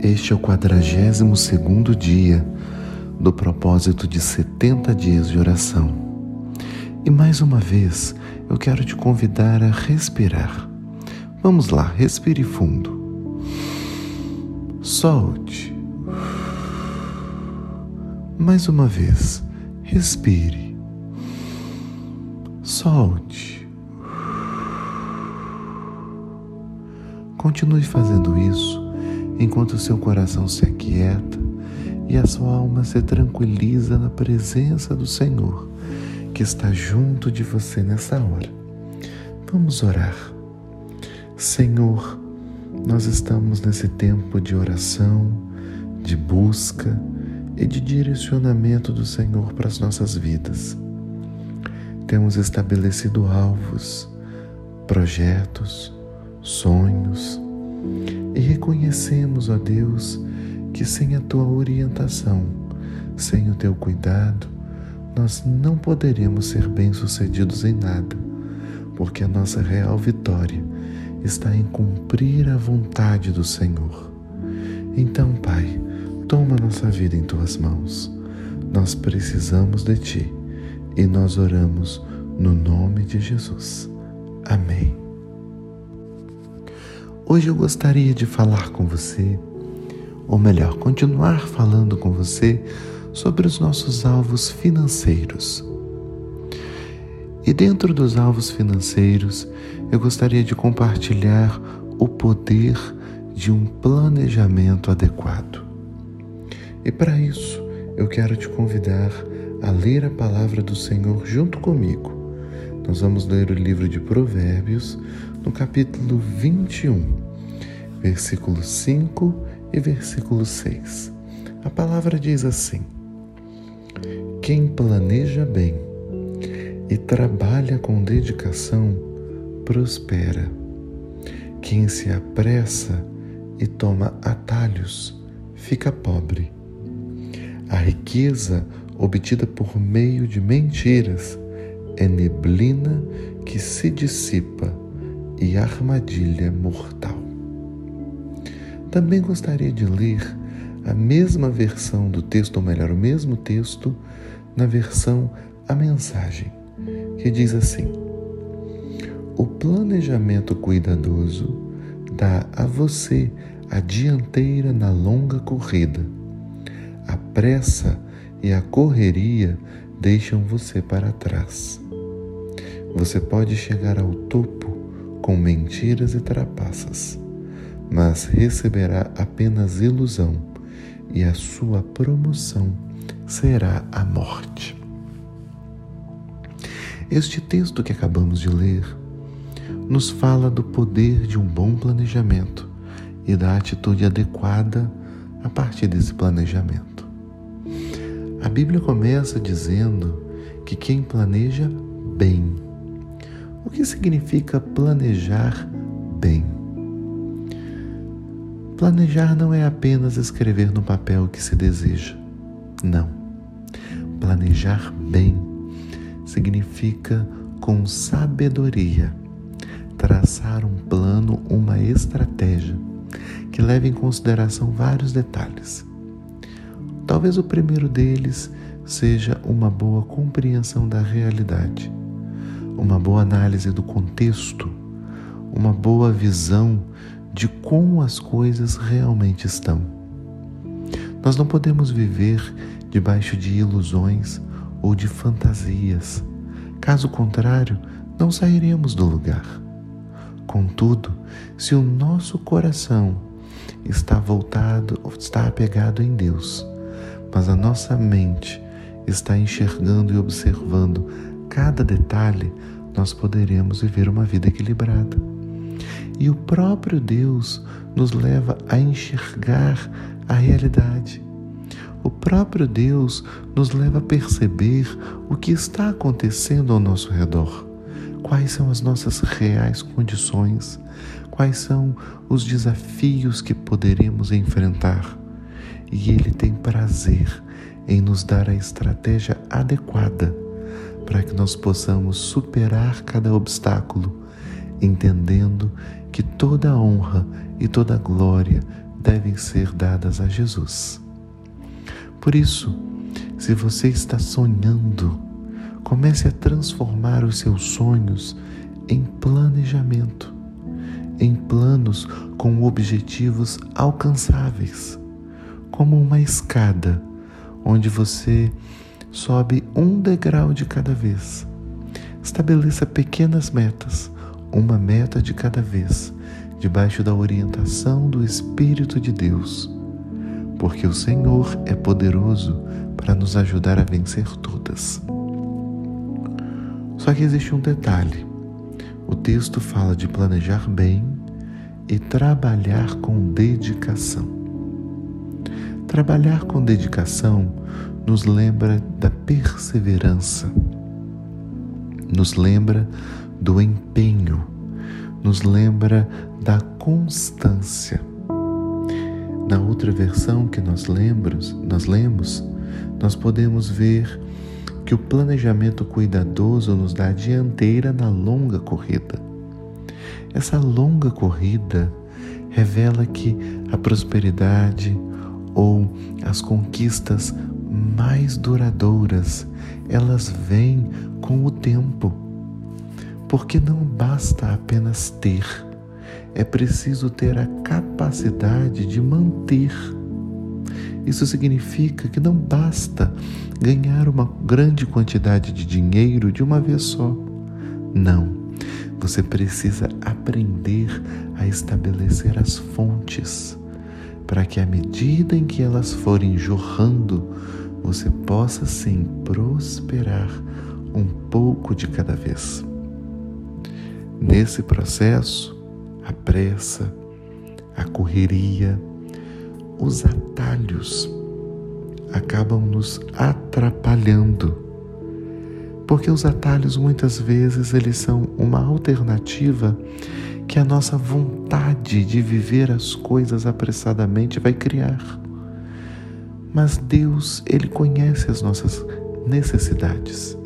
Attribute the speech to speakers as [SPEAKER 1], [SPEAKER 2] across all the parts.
[SPEAKER 1] Este é o quadragésimo segundo dia do propósito de 70 dias de oração. E mais uma vez eu quero te convidar a respirar. Vamos lá, respire fundo. Solte. Mais uma vez, respire. Solte. Continue fazendo isso enquanto o seu coração se aquieta e a sua alma se tranquiliza na presença do Senhor, que está junto de você nessa hora. Vamos orar. Senhor, nós estamos nesse tempo de oração, de busca e de direcionamento do Senhor para as nossas vidas. Temos estabelecido alvos, projetos, sonhos, e reconhecemos, ó Deus, que sem a tua orientação, sem o teu cuidado, nós não poderemos ser bem-sucedidos em nada, porque a nossa real vitória está em cumprir a vontade do Senhor. Então, Pai, toma nossa vida em tuas mãos. Nós precisamos de ti e nós oramos no nome de Jesus. Amém. Hoje eu gostaria de falar com você, ou melhor, continuar falando com você sobre os nossos alvos financeiros. E dentro dos alvos financeiros, eu gostaria de compartilhar o poder de um planejamento adequado. E para isso, eu quero te convidar a ler a palavra do Senhor junto comigo. Nós vamos ler o livro de Provérbios, no capítulo 21, versículo 5 e versículo 6. A palavra diz assim: Quem planeja bem e trabalha com dedicação prospera. Quem se apressa e toma atalhos fica pobre. A riqueza obtida por meio de mentiras é neblina que se dissipa e armadilha mortal. Também gostaria de ler a mesma versão do texto, ou melhor, o mesmo texto, na versão A Mensagem, que diz assim: O planejamento cuidadoso dá a você a dianteira na longa corrida. A pressa e a correria deixam você para trás. Você pode chegar ao topo com mentiras e trapaças, mas receberá apenas ilusão e a sua promoção será a morte. Este texto que acabamos de ler nos fala do poder de um bom planejamento e da atitude adequada a partir desse planejamento. A Bíblia começa dizendo que quem planeja bem que significa planejar bem? Planejar não é apenas escrever no papel o que se deseja. Não. Planejar bem significa, com sabedoria, traçar um plano, uma estratégia que leve em consideração vários detalhes. Talvez o primeiro deles seja uma boa compreensão da realidade uma boa análise do contexto, uma boa visão de como as coisas realmente estão. Nós não podemos viver debaixo de ilusões ou de fantasias. Caso contrário, não sairemos do lugar. Contudo, se o nosso coração está voltado, está apegado em Deus, mas a nossa mente está enxergando e observando cada detalhe, nós poderemos viver uma vida equilibrada. E o próprio Deus nos leva a enxergar a realidade. O próprio Deus nos leva a perceber o que está acontecendo ao nosso redor. Quais são as nossas reais condições? Quais são os desafios que poderemos enfrentar? E Ele tem prazer em nos dar a estratégia adequada para que nós possamos superar cada obstáculo, entendendo que toda honra e toda glória devem ser dadas a Jesus. Por isso, se você está sonhando, comece a transformar os seus sonhos em planejamento, em planos com objetivos alcançáveis, como uma escada onde você sobe um degrau de cada vez. Estabeleça pequenas metas, uma meta de cada vez, debaixo da orientação do Espírito de Deus, porque o Senhor é poderoso para nos ajudar a vencer todas. Só que existe um detalhe. O texto fala de planejar bem e trabalhar com dedicação. Trabalhar com dedicação nos lembra da perseverança, nos lembra do empenho, nos lembra da constância. Na outra versão que nós lemos, nós lemos, nós podemos ver que o planejamento cuidadoso nos dá a dianteira na longa corrida. Essa longa corrida revela que a prosperidade ou as conquistas mais duradouras, elas vêm com o tempo. Porque não basta apenas ter, é preciso ter a capacidade de manter isso significa que não basta ganhar uma grande quantidade de dinheiro de uma vez só. Não. Você precisa aprender a estabelecer as fontes para que, à medida em que elas forem jorrando, você possa sim prosperar um pouco de cada vez. Nesse processo, a pressa, a correria, os atalhos acabam nos atrapalhando. Porque os atalhos muitas vezes eles são uma alternativa que a nossa vontade de viver as coisas apressadamente vai criar. Mas Deus, ele conhece as nossas necessidades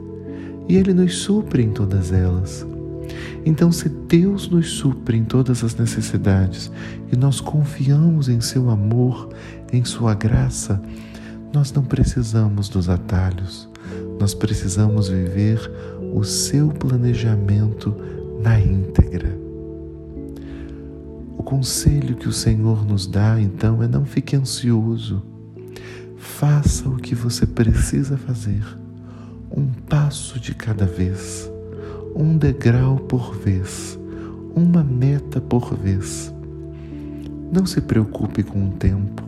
[SPEAKER 1] e ele nos supre em todas elas. Então, se Deus nos supre em todas as necessidades e nós confiamos em Seu amor, em Sua graça, nós não precisamos dos atalhos, nós precisamos viver o Seu planejamento na íntegra. O conselho que o Senhor nos dá, então, é não fique ansioso. Faça o que você precisa fazer, um passo de cada vez um degrau por vez, uma meta por vez. Não se preocupe com o tempo.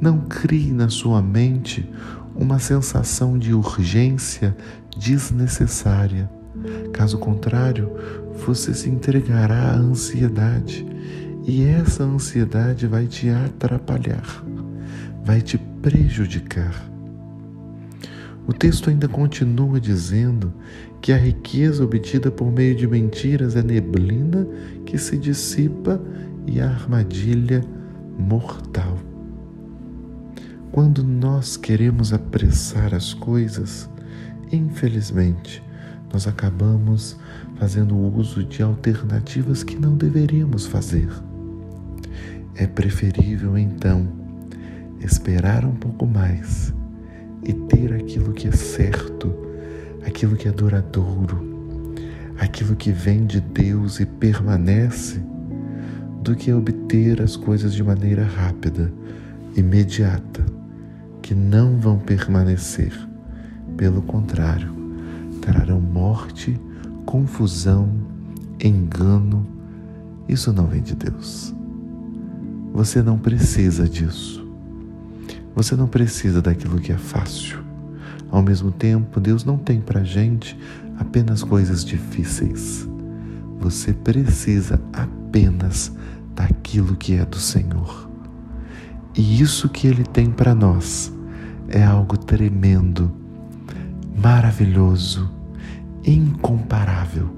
[SPEAKER 1] Não crie na sua mente uma sensação de urgência desnecessária. Caso contrário, você se entregará à ansiedade e essa ansiedade vai te atrapalhar, vai te prejudicar. O texto ainda continua dizendo que a riqueza obtida por meio de mentiras é neblina que se dissipa e a armadilha mortal. Quando nós queremos apressar as coisas, infelizmente, nós acabamos fazendo uso de alternativas que não deveríamos fazer. É preferível, então, esperar um pouco mais e ter aquilo que é certo, aquilo que é duradouro, aquilo que vem de Deus e permanece, do que obter as coisas de maneira rápida, imediata, que não vão permanecer. Pelo contrário, trarão morte, confusão, engano. Isso não vem de Deus. Você não precisa disso. Você não precisa daquilo que é fácil. Ao mesmo tempo, Deus não tem para gente apenas coisas difíceis. Você precisa apenas daquilo que é do Senhor. E isso que Ele tem para nós é algo tremendo, maravilhoso, incomparável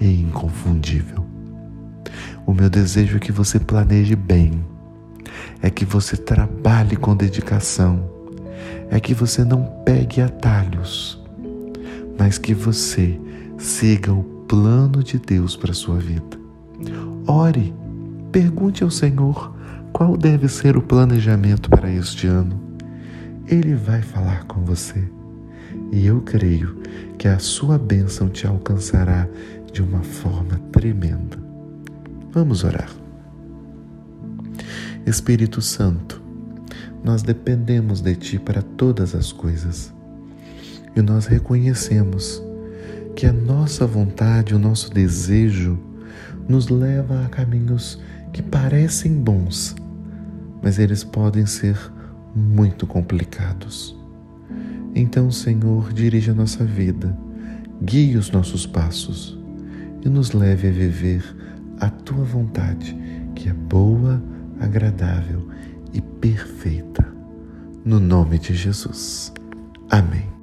[SPEAKER 1] e inconfundível. O meu desejo é que você planeje bem é que você trabalhe com dedicação, é que você não pegue atalhos, mas que você siga o plano de Deus para a sua vida. Ore, pergunte ao Senhor qual deve ser o planejamento para este ano. Ele vai falar com você. E eu creio que a sua bênção te alcançará de uma forma tremenda. Vamos orar. Espírito Santo, nós dependemos de Ti para todas as coisas e nós reconhecemos que a nossa vontade, o nosso desejo, nos leva a caminhos que parecem bons, mas eles podem ser muito complicados. Então, Senhor, dirige a nossa vida, guie os nossos passos e nos leve a viver a tua vontade, que é boa, agradável e perfeita. No nome de Jesus. Amém.